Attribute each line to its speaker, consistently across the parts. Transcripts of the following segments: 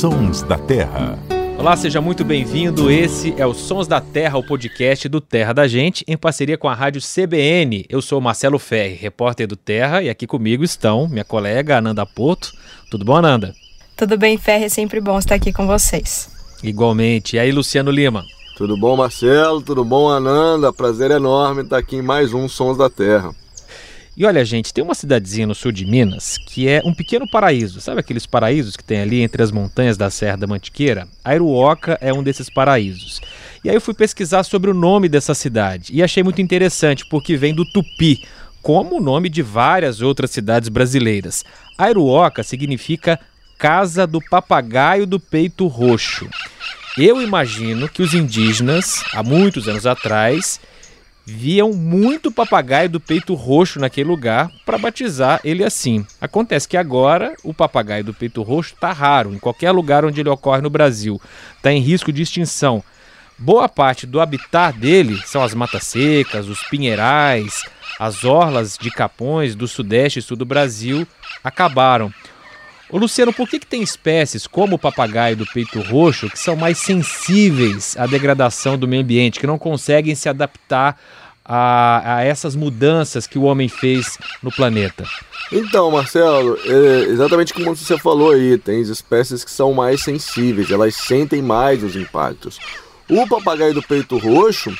Speaker 1: Sons da Terra.
Speaker 2: Olá, seja muito bem-vindo. Esse é o Sons da Terra, o podcast do Terra da Gente, em parceria com a rádio CBN. Eu sou Marcelo Ferri, repórter do Terra, e aqui comigo estão minha colega Ananda Porto. Tudo bom, Ananda?
Speaker 3: Tudo bem, Ferri, é sempre bom estar aqui com vocês.
Speaker 2: Igualmente. E aí, Luciano Lima?
Speaker 4: Tudo bom, Marcelo? Tudo bom, Ananda? Prazer enorme estar aqui em mais um Sons da Terra.
Speaker 2: E olha, gente, tem uma cidadezinha no sul de Minas que é um pequeno paraíso. Sabe aqueles paraísos que tem ali entre as montanhas da Serra da Mantiqueira? Airuoca é um desses paraísos. E aí eu fui pesquisar sobre o nome dessa cidade e achei muito interessante porque vem do tupi, como o nome de várias outras cidades brasileiras. Airuoca significa Casa do Papagaio do Peito Roxo. Eu imagino que os indígenas, há muitos anos atrás, viam muito papagaio do peito roxo naquele lugar para batizar ele assim. Acontece que agora o papagaio do peito roxo está raro em qualquer lugar onde ele ocorre no Brasil, está em risco de extinção. Boa parte do habitat dele são as matas secas, os pinheirais, as orlas de capões do sudeste e sul do Brasil acabaram. Ô Luciano, por que, que tem espécies como o papagaio do peito roxo que são mais sensíveis à degradação do meio ambiente, que não conseguem se adaptar a, a essas mudanças que o homem fez no planeta?
Speaker 4: Então, Marcelo, é exatamente como você falou aí, tem espécies que são mais sensíveis, elas sentem mais os impactos. O papagaio do peito roxo,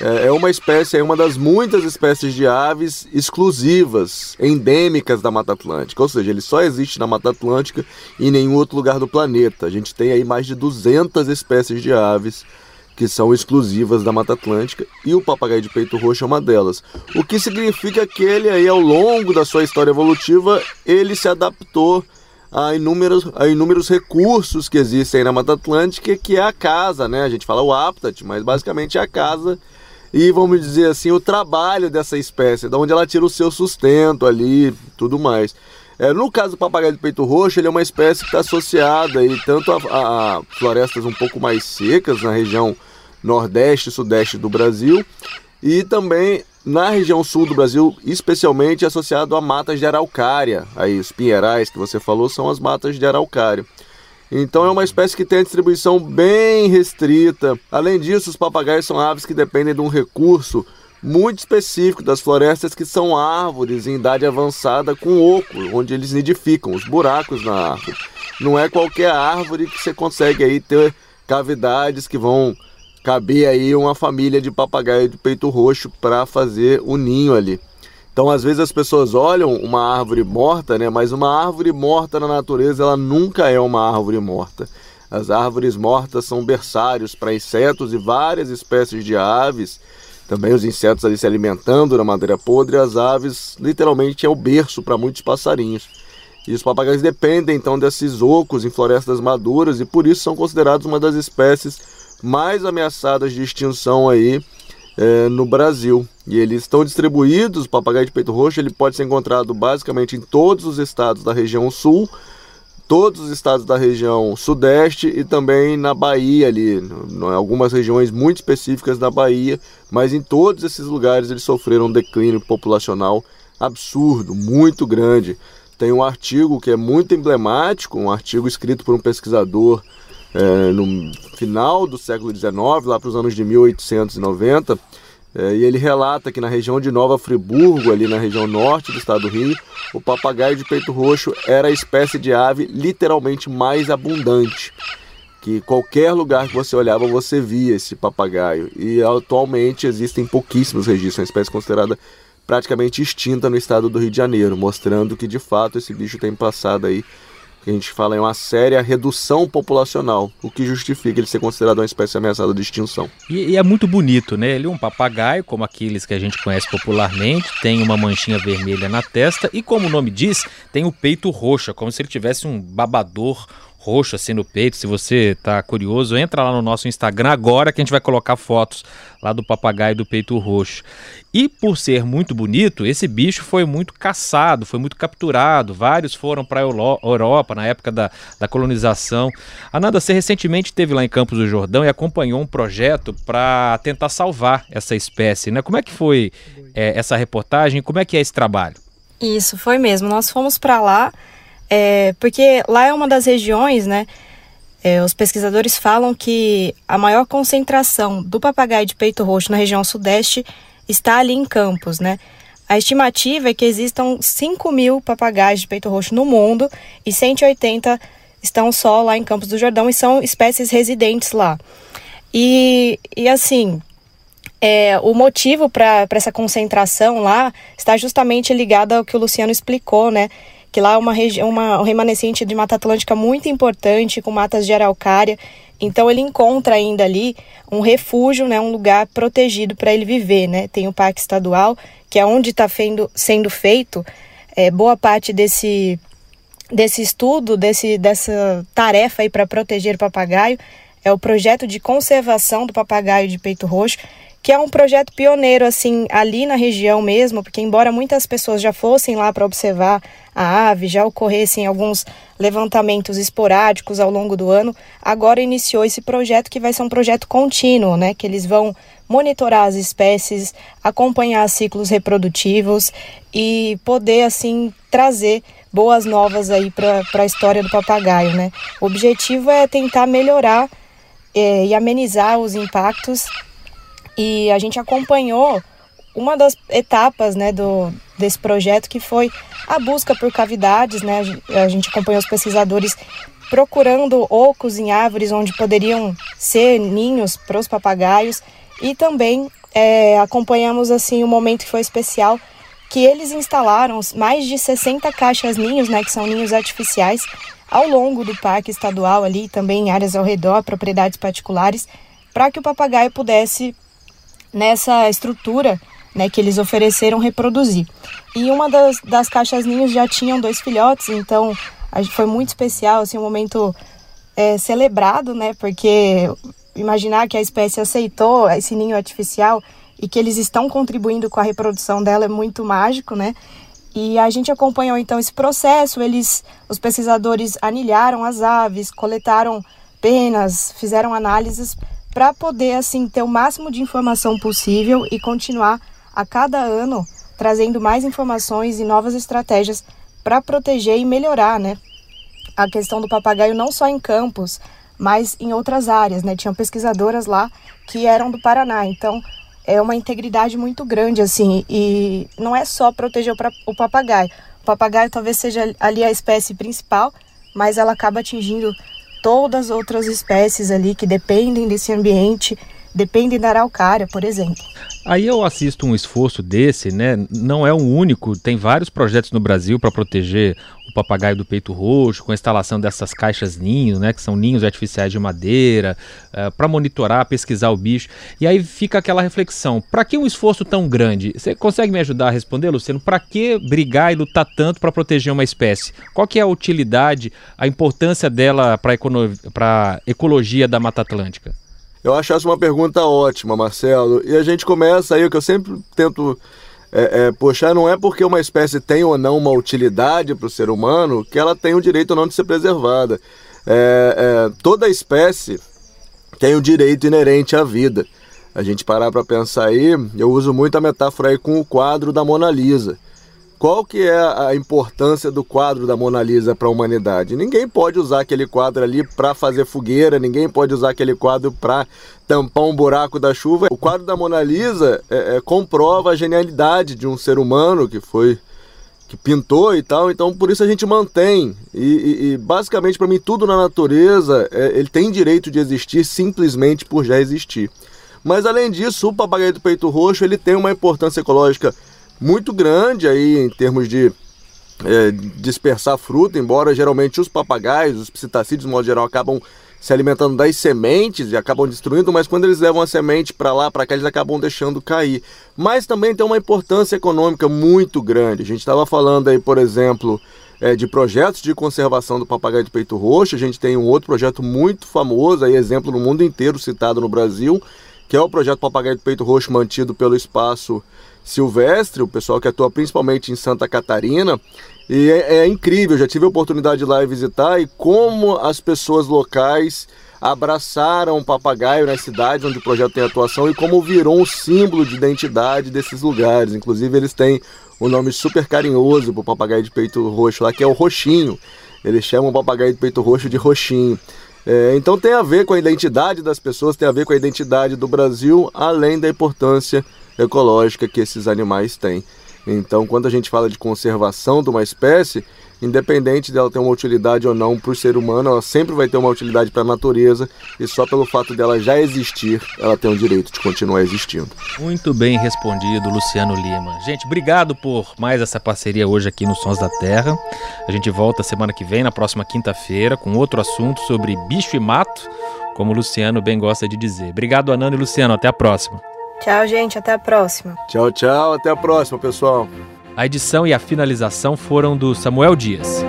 Speaker 4: é, é uma espécie, é uma das muitas espécies de aves exclusivas, endêmicas da Mata Atlântica. Ou seja, ele só existe na Mata Atlântica e em nenhum outro lugar do planeta. A gente tem aí mais de 200 espécies de aves que são exclusivas da Mata Atlântica e o papagaio de peito roxo é uma delas. O que significa que ele aí ao longo da sua história evolutiva, ele se adaptou a inúmeros, a inúmeros recursos que existem na Mata Atlântica, que é a casa, né? A gente fala o habitat, mas basicamente é a casa e vamos dizer assim, o trabalho dessa espécie, de onde ela tira o seu sustento ali, tudo mais. É, no caso do papagaio de peito roxo, ele é uma espécie que está associada aí, tanto a, a, florestas um pouco mais secas na região nordeste e sudeste do Brasil, e também na região sul do Brasil, especialmente associado a matas de araucária. Aí os pinheirais que você falou são as matas de araucária. Então é uma espécie que tem a distribuição bem restrita. Além disso, os papagaios são aves que dependem de um recurso muito específico das florestas que são árvores em idade avançada com oco, onde eles nidificam, os buracos na árvore. Não é qualquer árvore que você consegue aí ter cavidades que vão caber aí uma família de papagaio de peito roxo para fazer o ninho ali. Então, às vezes as pessoas olham uma árvore morta, né? Mas uma árvore morta na natureza, ela nunca é uma árvore morta. As árvores mortas são berçários para insetos e várias espécies de aves. Também os insetos ali se alimentando da madeira podre, as aves literalmente é o berço para muitos passarinhos. E os papagaios dependem então desses ocos em florestas maduras e por isso são considerados uma das espécies mais ameaçadas de extinção aí é, no Brasil. E eles estão distribuídos, o papagaio de peito roxo ele pode ser encontrado basicamente em todos os estados da região sul, todos os estados da região sudeste e também na Bahia ali, em algumas regiões muito específicas da Bahia, mas em todos esses lugares eles sofreram um declínio populacional absurdo, muito grande. Tem um artigo que é muito emblemático, um artigo escrito por um pesquisador é, no final do século XIX, lá para os anos de 1890, é, e ele relata que na região de Nova Friburgo, ali na região norte do estado do Rio, o papagaio de peito roxo era a espécie de ave literalmente mais abundante. Que qualquer lugar que você olhava você via esse papagaio. E atualmente existem pouquíssimos registros, é uma espécie considerada praticamente extinta no estado do Rio de Janeiro, mostrando que de fato esse bicho tem passado aí que a gente fala em uma séria redução populacional, o que justifica ele ser considerado uma espécie ameaçada de extinção.
Speaker 2: E, e, é muito bonito, né? Ele é um papagaio, como aqueles que a gente conhece popularmente, tem uma manchinha vermelha na testa e, como o nome diz, tem o peito roxo, como se ele tivesse um babador roxo assim no peito. Se você tá curioso, entra lá no nosso Instagram agora que a gente vai colocar fotos lá do papagaio do peito roxo. E por ser muito bonito, esse bicho foi muito caçado, foi muito capturado. Vários foram para a Europa na época da, da colonização. Ananda, você recentemente esteve lá em Campos do Jordão e acompanhou um projeto para tentar salvar essa espécie, né? Como é que foi é, essa reportagem? Como é que é esse trabalho?
Speaker 3: Isso, foi mesmo. Nós fomos para lá é, porque lá é uma das regiões, né, É, os pesquisadores falam que a maior concentração do papagaio de peito roxo na região sudeste está ali em Campos, né? A estimativa é que existam 5 mil papagaios de peito roxo no mundo e 180 estão só lá em Campos do Jordão e são espécies residentes lá. E, e assim, é, o motivo para essa concentração lá está justamente ligado ao que o Luciano explicou, né? Que lá é uma região, uma, um remanescente de Mata Atlântica muito importante, com matas de araucária. Então ele encontra ainda ali um refúgio, né, um lugar protegido para ele viver, né? Tem o Parque Estadual, que é onde está sendo feito é, boa parte desse desse estudo, desse, dessa tarefa aí para proteger o papagaio, é o projeto de conservação do papagaio de peito roxo, que é um projeto pioneiro assim ali na região mesmo, porque embora muitas pessoas já fossem lá para observar a ave, já ocorressem alguns levantamentos esporádicos ao longo do ano, agora iniciou esse projeto que vai ser um projeto contínuo, né, que eles vão monitorar as espécies, acompanhar ciclos reprodutivos e poder assim trazer boas novas aí para a história do papagaio, né? O objetivo é tentar melhorar é, e amenizar os impactos e a gente acompanhou uma das etapas né, do, desse projeto que foi a busca por cavidades. Né? A gente acompanhou os pesquisadores procurando ocos em árvores onde poderiam ser ninhos para os papagaios e também é, acompanhamos assim um momento que foi especial que eles instalaram mais de 60 caixas ninhos, né, que são ninhos artificiais, ao longo do parque estadual ali, também em áreas ao redor, propriedades particulares, para que o papagaio pudesse nessa estrutura né, que eles ofereceram reproduzir. E uma das, das caixas ninhos já tinham dois filhotes, então foi muito especial, assim, um momento é, celebrado, né, porque imaginar que a espécie aceitou esse ninho artificial e que eles estão contribuindo com a reprodução dela é muito mágico, né? E a gente acompanhou então esse processo, eles, os pesquisadores anilharam as aves, coletaram penas, fizeram análises para poder assim ter o máximo de informação possível e continuar a cada ano trazendo mais informações e novas estratégias para proteger e melhorar, né, a questão do papagaio não só em campos, mas em outras áreas, né? Tinham pesquisadoras lá que eram do Paraná, então é uma integridade muito grande assim e não é só proteger o papagaio. O papagaio talvez seja ali a espécie principal, mas ela acaba atingindo todas as outras espécies ali que dependem desse ambiente, dependem da araucária, por exemplo.
Speaker 2: Aí eu assisto um esforço desse, né? Não é o um único, tem vários projetos no Brasil para proteger o papagaio do peito roxo, com a instalação dessas caixas ninhos, né, que são ninhos artificiais de madeira, uh, eh, para monitorar, pesquisar o bicho. E aí fica aquela reflexão: para que um esforço tão grande? Você consegue me ajudar a responder, Luciano? Para que brigar e lutar tanto para proteger uma espécie? Qual que é a utilidade, a importância dela para a ecologia da Mata Atlântica?
Speaker 4: Eu acho essa uma pergunta ótima, Marcelo. E a gente começa aí, o que eu sempre tento é, é, puxar, não é porque uma espécie tem ou não uma utilidade para o ser humano que ela tem o direito ou não de ser preservada. É, é toda espécie tem o direito inerente à vida. A gente parar para pensar aí, eu uso muito a metáfora aí com o quadro da Mona Lisa. Qual que é a importância do quadro da Mona Lisa para a humanidade? Ninguém pode usar aquele quadro ali para fazer fogueira, ninguém pode usar aquele quadro para tampar um buraco da chuva. O quadro da Mona Lisa é, é, comprova a genialidade de um ser humano que foi que pintou e tal, então por isso a gente mantém. E, e, e basicamente para mim tudo na natureza é, ele tem direito de existir simplesmente por já existir. Mas além disso, o papagaio do peito roxo ele tem uma importância ecológica muito grande aí em termos de é, dispersar fruta, embora geralmente os papagaios, os psitacídeos, de modo geral, acabam se alimentando das sementes e acabam destruindo, mas quando eles levam a semente para lá, para cá, eles acabam deixando cair. Mas também tem uma importância econômica muito grande. A gente estava falando aí, por exemplo, é, de projetos de conservação do papagaio de peito roxo. A gente tem um outro projeto muito famoso, aí, exemplo no mundo inteiro, citado no Brasil, que é o projeto Papagaio de Peito Roxo mantido pelo Espaço Silvestre, o pessoal que atua principalmente em Santa Catarina. E é, é incrível, já tive a oportunidade de ir lá e visitar e como as pessoas locais abraçaram o papagaio nas cidades onde o projeto tem atuação e como virou um símbolo de identidade desses lugares. Inclusive, eles têm um nome super carinhoso para o papagaio de peito roxo lá, que é o Roxinho. Eles chamam o papagaio de peito roxo de Roxinho. É, então tem a ver com a identidade das pessoas, tem a ver com a identidade do Brasil, além da importância ecológica que esses animais têm. Então, quando a gente fala de conservação de uma espécie, independente dela ter uma utilidade ou não para o ser humano, ela sempre vai ter uma utilidade para a natureza e só pelo fato dela já existir, ela tem o direito de continuar existindo.
Speaker 2: Muito bem respondido, Luciano Lima. Gente, obrigado por mais essa parceria hoje aqui no Sons da Terra. A gente volta semana que vem, na próxima quinta-feira, com outro assunto sobre bicho e mato, como o Luciano bem gosta de dizer. Obrigado, Ananda e Luciano. Até a próxima.
Speaker 3: Tchau, gente. Até a próxima.
Speaker 4: Tchau, tchau. Até a próxima, pessoal.
Speaker 2: A edição e a finalização foram do Samuel Dias.